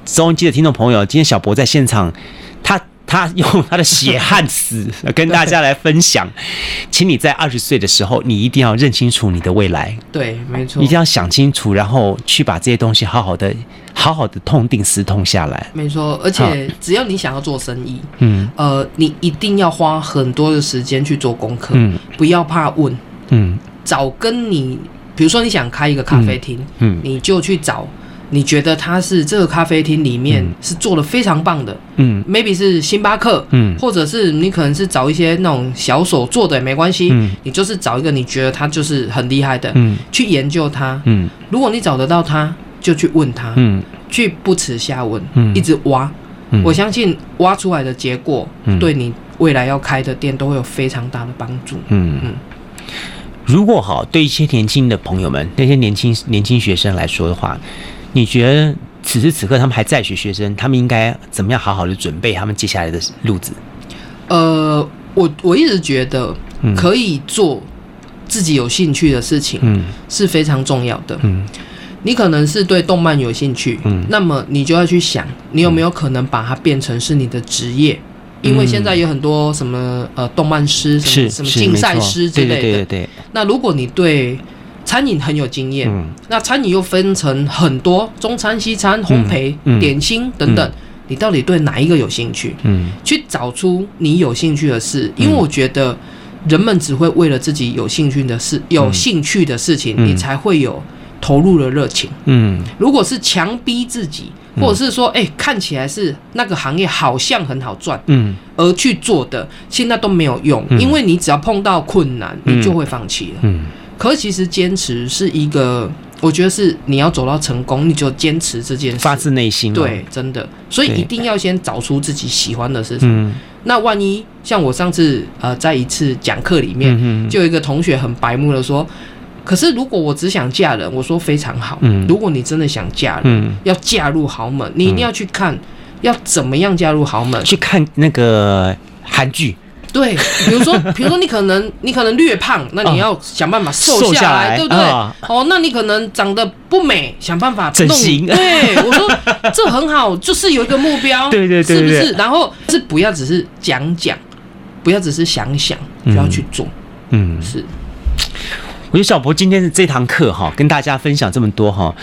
收音机的听众朋友，今天小博在现场，他。用他的血汗史 跟大家来分享，请你在二十岁的时候，你一定要认清楚你的未来。对，没错，一定要想清楚，然后去把这些东西好好的、好好的痛定思痛下来。没错，而且只要你想要做生意，嗯，呃，你一定要花很多的时间去做功课，嗯，不要怕问，嗯，找跟你，比如说你想开一个咖啡厅，嗯，你就去找。你觉得他是这个咖啡厅里面是做的非常棒的，嗯，maybe 是星巴克，嗯，或者是你可能是找一些那种小手做的也没关系，嗯，你就是找一个你觉得他就是很厉害的，嗯，去研究他，嗯，如果你找得到他，就去问他，嗯，去不耻下问，嗯，一直挖，嗯，我相信挖出来的结果，对你未来要开的店都会有非常大的帮助，嗯。嗯。如果好，对一些年轻的朋友们，那些年轻年轻学生来说的话。你觉得此时此刻他们还在学学生，他们应该怎么样好好的准备他们接下来的路子？呃，我我一直觉得可以做自己有兴趣的事情，嗯，是非常重要的。嗯，你可能是对动漫有兴趣，嗯，那么你就要去想，你有没有可能把它变成是你的职业？因为现在有很多什么呃动漫师，什么什么竞赛师之类的。对对对对。那如果你对餐饮很有经验，嗯、那餐饮又分成很多中餐、西餐、烘焙、嗯、点心等等，嗯、你到底对哪一个有兴趣？嗯，去找出你有兴趣的事，因为我觉得人们只会为了自己有兴趣的事、有兴趣的事情，嗯、你才会有投入的热情。嗯，如果是强逼自己，或者是说，哎、欸，看起来是那个行业好像很好赚，嗯，而去做的，现在都没有用，嗯、因为你只要碰到困难，你就会放弃了。嗯。嗯可是其实坚持是一个，我觉得是你要走到成功，你就坚持这件事，发自内心。对，真的，所以一定要先找出自己喜欢的事情。嗯，那万一像我上次呃在一次讲课里面，就有一个同学很白目的说，可是如果我只想嫁人，我说非常好。嗯，如果你真的想嫁人，要嫁入豪门，你一定要去看要怎么样嫁入豪门，去看那个韩剧。对，比如说，比如说你可能你可能略胖，那你要想办法瘦下来，对不对？哦，那你可能长得不美，想办法整形。对，我说这很好，就是有一个目标，对对对，是不是？然后是不要只是讲讲，不要只是想想，就要去做。嗯，是。我觉得小博今天的这堂课哈，跟大家分享这么多哈。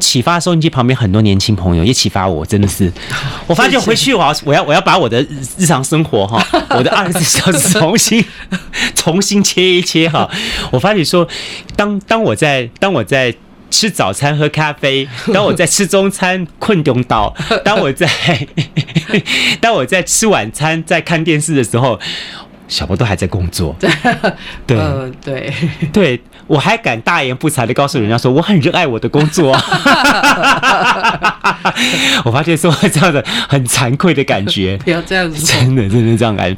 启发收音机旁边很多年轻朋友，也启发我，真的是。我发现回去我要我要我要把我的日常生活哈，我的二十四小时重新 重新切一切哈。我发现说，当当我在当我在吃早餐喝咖啡，当我在吃中餐困中岛，当我在当我在吃晚餐在看电视的时候。小波都还在工作。对，呃、对，对，我还敢大言不惭的告诉人家说我很热爱我的工作。我发现说这样的很惭愧的感觉。不要这样子，真的，真的这样感觉。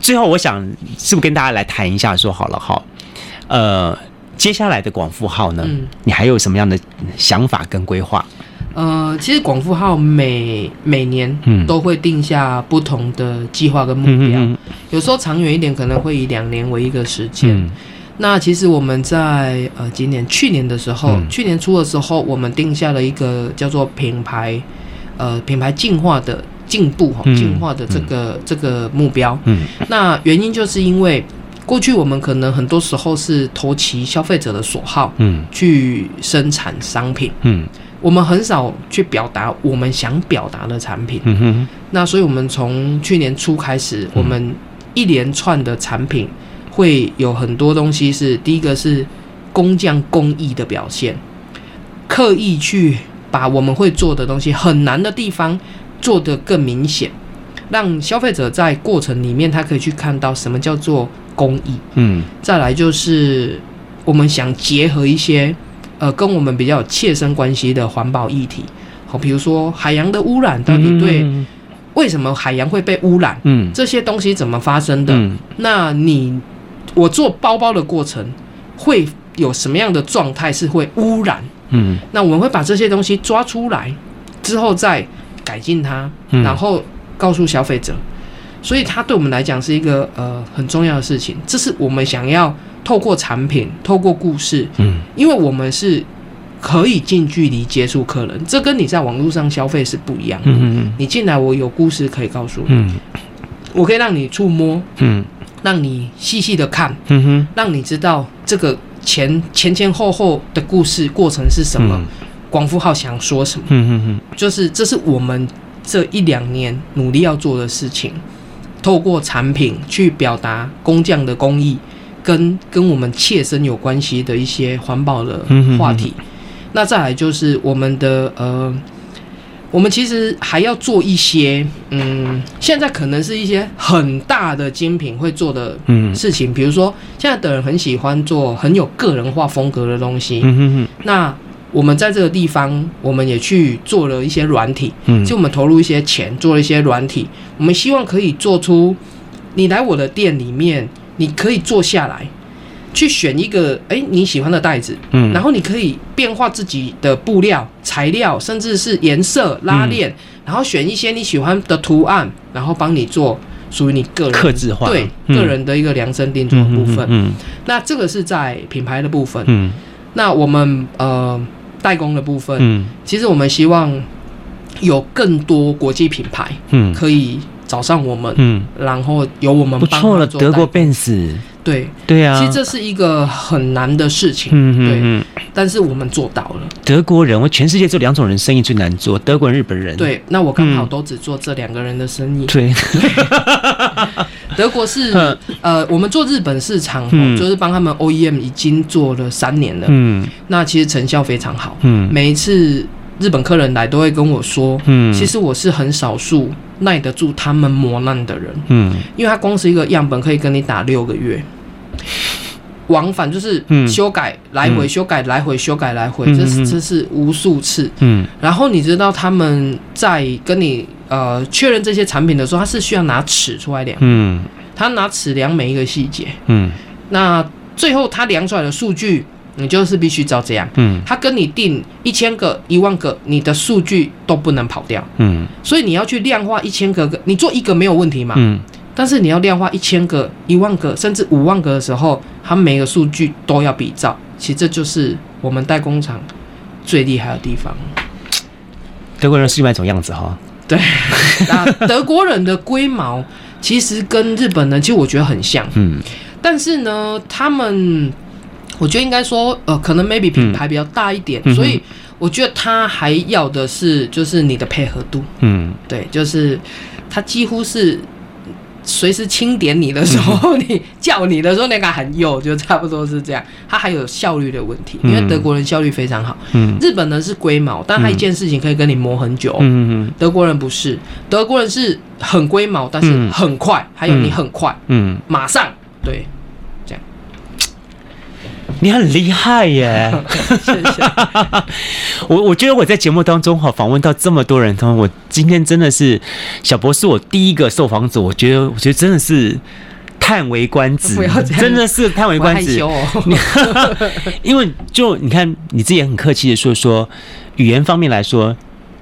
最后，我想是不是跟大家来谈一下，说好了哈，呃，接下来的广富号呢，嗯、你还有什么样的想法跟规划？呃，其实广富号每每年都会定下不同的计划跟目标，嗯、有时候长远一点，可能会以两年为一个时间。嗯、那其实我们在呃今年去年的时候，嗯、去年初的时候，我们定下了一个叫做品牌呃品牌进化的进步哈进化的这个、嗯、这个目标。嗯，那原因就是因为过去我们可能很多时候是投其消费者的所好，嗯，去生产商品，嗯。我们很少去表达我们想表达的产品，嗯哼。那所以，我们从去年初开始，我们一连串的产品会有很多东西是第一个是工匠工艺的表现，刻意去把我们会做的东西很难的地方做得更明显，让消费者在过程里面他可以去看到什么叫做工艺。嗯，再来就是我们想结合一些。呃，跟我们比较有切身关系的环保议题，好，比如说海洋的污染，到底对为什么海洋会被污染？嗯，这些东西怎么发生的？嗯，那你我做包包的过程会有什么样的状态是会污染？嗯，那我们会把这些东西抓出来之后再改进它，然后告诉消费者，所以它对我们来讲是一个呃很重要的事情，这是我们想要。透过产品，透过故事，嗯，因为我们是可以近距离接触客人，这跟你在网络上消费是不一样的。嗯嗯，你进来，我有故事可以告诉你，嗯，我可以让你触摸，嗯，让你细细的看，嗯哼，让你知道这个前前前后后的故事过程是什么，广富号想说什么，嗯哼，就是这是我们这一两年努力要做的事情，透过产品去表达工匠的工艺。跟跟我们切身有关系的一些环保的话题，嗯、哼。哼，那再来就是我们的呃，我们其实还要做一些嗯，现在可能是一些很大的精品会做的事情，嗯、比如说现在的人很喜欢做很有个人化风格的东西，嗯、哼哼，那我们在这个地方，我们也去做了一些软体，嗯，就我们投入一些钱做了一些软体，我们希望可以做出你来我的店里面。你可以坐下来，去选一个哎、欸、你喜欢的袋子，嗯，然后你可以变化自己的布料、材料，甚至是颜色、拉链，嗯、然后选一些你喜欢的图案，然后帮你做属于你个人客制化，对、嗯、个人的一个量身定做的部分。嗯，那这个是在品牌的部分。嗯，那我们呃代工的部分，嗯，其实我们希望有更多国际品牌，嗯，可以。找上我们，嗯，然后由我们帮不错了，德国 Benz，对。对啊，其实这是一个很难的事情，嗯嗯嗯，但是我们做到了。德国人，我全世界这两种人生意最难做，德国人、日本人。对，那我刚好都只做这两个人的生意。对，德国是 呃，我们做日本市场，就是帮他们 OEM 已经做了三年了，嗯，那其实成效非常好，嗯，每一次。日本客人来都会跟我说，嗯，其实我是很少数耐得住他们磨难的人，嗯，因为他光是一个样本可以跟你打六个月，往返就是修改来回修改来回修改来回，这是这是无数次，嗯，然后你知道他们在跟你呃确认这些产品的时候，他是需要拿尺出来量，嗯，他拿尺量每一个细节，嗯，那最后他量出来的数据。你就是必须照这样，嗯，他跟你定一千个、一万个，你的数据都不能跑掉，嗯，所以你要去量化一千个个，你做一个没有问题嘛，嗯，但是你要量化一千个、一万个，甚至五万个的时候，他每个数据都要比照，其实这就是我们代工厂最厉害的地方。德国人是另外一种样子哈，对，那德国人的龟毛其实跟日本人其实我觉得很像，嗯，但是呢，他们。我觉得应该说，呃，可能 maybe 品牌比较大一点，嗯、所以我觉得他还要的是就是你的配合度，嗯，对，就是他几乎是随时清点你的时候，你叫你的时候，那个很有，就差不多是这样。他还有效率的问题，因为德国人效率非常好。嗯，日本人是龟毛，但他一件事情可以跟你磨很久。嗯。嗯，德国人不是，德国人是很龟毛，但是很快，还有你很快，嗯，马上对。你很厉害耶！谢谢。我我觉得我在节目当中哈访问到这么多人，他们我今天真的是小博是我第一个受访者，我觉得我觉得真的是叹为观止，真的是叹为观止。哦、因为就你看你自己也很客气的说说语言方面来说，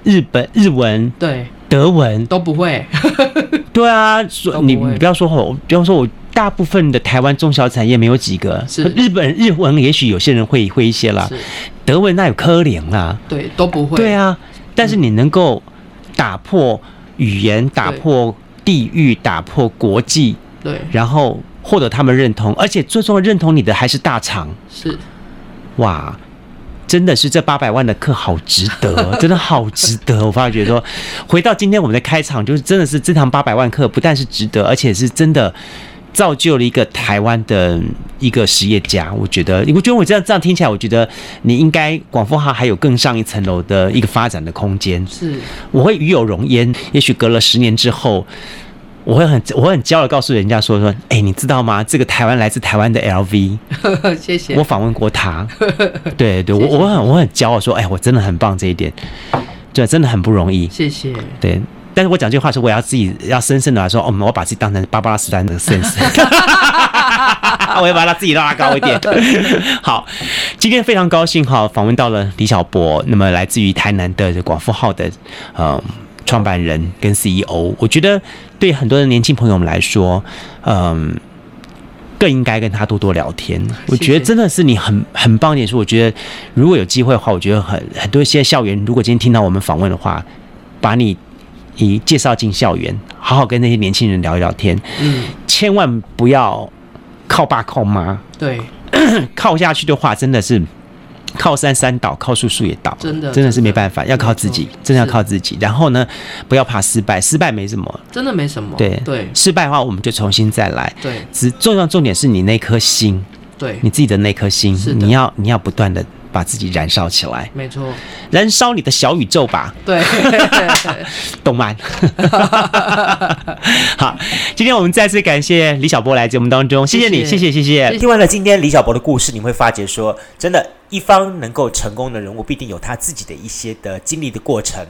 日本日文对德文都不会。对啊，说你你不要说我，不要说我。大部分的台湾中小产业没有几个，是日本日文，也许有些人会会一些啦。德文那有可怜啦，对，都不会。对啊，但是你能够打破语言，打破地域，打破国际，对，然后获得他们认同，而且最重要认同你的还是大厂，是哇，真的是这八百万的课好值得，真的好值得。我发觉说，回到今天我们的开场，就是真的是这堂八百万课不但是值得，而且是真的。造就了一个台湾的一个实业家，我觉得，我觉得我这样这样听起来，我觉得你应该广富号还有更上一层楼的一个发展的空间。是，我会与有容焉。也许隔了十年之后，我会很我会很骄傲的告诉人家说说，哎、欸，你知道吗？这个台湾来自台湾的 LV，谢谢。我访问过他，对对，我我很我很骄傲说，哎、欸，我真的很棒这一点，对，真的很不容易。谢谢。对。但是我讲这句话是我要自己要深深的来说，哦，我把自己当成芭芭拉斯丹的 sense，我要把他自己拉高一点。好，今天非常高兴哈，访问到了李小博，那么来自于台南的广富号的呃创办人跟 CEO，我觉得对很多的年轻朋友们来说，嗯，更应该跟他多多聊天。我觉得真的是你很很棒一点，是我觉得如果有机会的话，我觉得很很多一些校园，如果今天听到我们访问的话，把你。以介绍进校园，好好跟那些年轻人聊一聊天。嗯，千万不要靠爸靠妈。对，靠下去的话，真的是靠山山倒，靠树树也倒。真的，真的是没办法，要靠自己，真的要靠自己。然后呢，不要怕失败，失败没什么，真的没什么。对对，失败的话，我们就重新再来。对，只重要重点是你那颗心，对，你自己的那颗心，你要你要不断的。把自己燃烧起来，没错，燃烧你的小宇宙吧。对，动漫。好，今天我们再次感谢李小波来节目当中，谢谢你，谢谢，谢谢。听完了今天李小波的故事，你会发觉说，真的，一方能够成功的人物，必定有他自己的一些的经历的过程。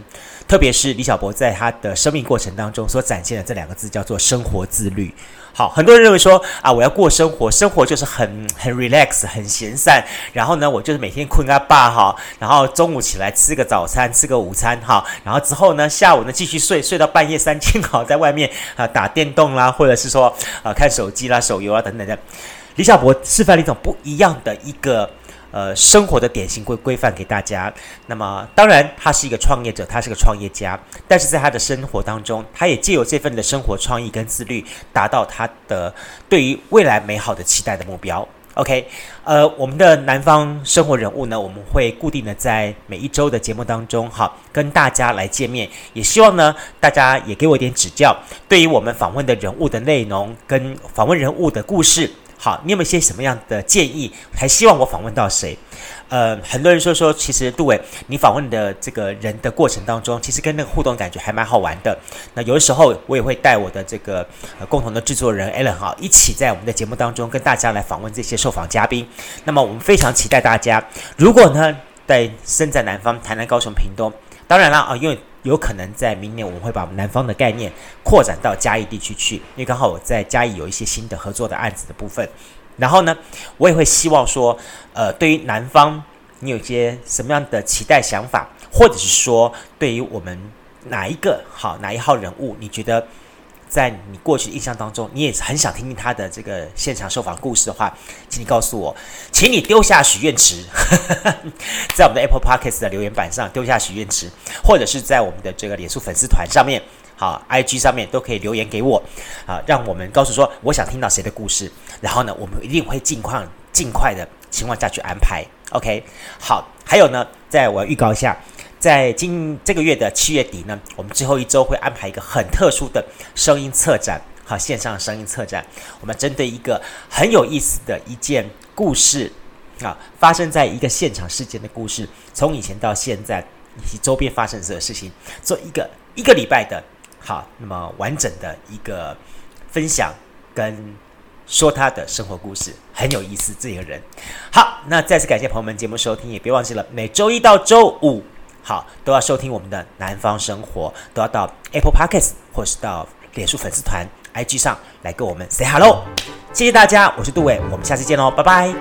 特别是李小博在他的生命过程当中所展现的这两个字叫做生活自律。好，很多人认为说啊，我要过生活，生活就是很很 relax，很闲散。然后呢，我就是每天困个爸哈，然后中午起来吃个早餐，吃个午餐哈，然后之后呢，下午呢继续睡，睡到半夜三更好，在外面啊打电动啦，或者是说啊看手机啦、手游啊等等的。李小博示范了一种不一样的一个。呃，生活的典型规规范给大家。那么，当然，他是一个创业者，他是个创业家，但是在他的生活当中，他也借由这份的生活创意跟自律，达到他的对于未来美好的期待的目标。OK，呃，我们的南方生活人物呢，我们会固定的在每一周的节目当中，哈，跟大家来见面。也希望呢，大家也给我一点指教，对于我们访问的人物的内容跟访问人物的故事。好，你有没有一些什么样的建议？还希望我访问到谁？呃，很多人说说，其实杜伟，你访问的这个人的过程当中，其实跟那个互动感觉还蛮好玩的。那有的时候我也会带我的这个呃共同的制作人 Allen 哈，一起在我们的节目当中跟大家来访问这些受访嘉宾。那么我们非常期待大家，如果呢在身在南方，台南、高雄、屏东，当然了啊，因为。有可能在明年，我们会把南方的概念扩展到嘉义地区去，因为刚好我在嘉义有一些新的合作的案子的部分。然后呢，我也会希望说，呃，对于南方，你有些什么样的期待想法，或者是说，对于我们哪一个好哪一号人物，你觉得？在你过去的印象当中，你也很想听听他的这个现场受访故事的话，请你告诉我，请你丢下许愿池，在我们的 Apple Podcast 的留言板上丢下许愿池，或者是在我们的这个脸书粉丝团上面，好，IG 上面都可以留言给我，啊，让我们告诉说我想听到谁的故事，然后呢，我们一定会尽快尽快的情况下去安排，OK，好，还有呢，在我预告一下。在今这个月的七月底呢，我们最后一周会安排一个很特殊的声音策展。好线上声音策展，我们针对一个很有意思的一件故事啊，发生在一个现场事件的故事，从以前到现在以及周边发生的事情，做一个一个礼拜的好那么完整的一个分享跟。说他的生活故事很有意思，这个人好。那再次感谢朋友们节目收听，也别忘记了每周一到周五好都要收听我们的南方生活，都要到 Apple Podcast 或是到脸书粉丝团 IG 上来跟我们 say hello。谢谢大家，我是杜伟，我们下次见喽，拜拜。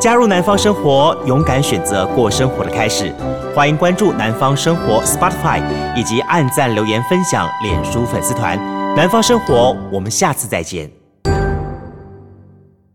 加入南方生活，勇敢选择过生活的开始。欢迎关注南方生活 Spotify 以及按赞留言分享脸书粉丝团南方生活。我们下次再见。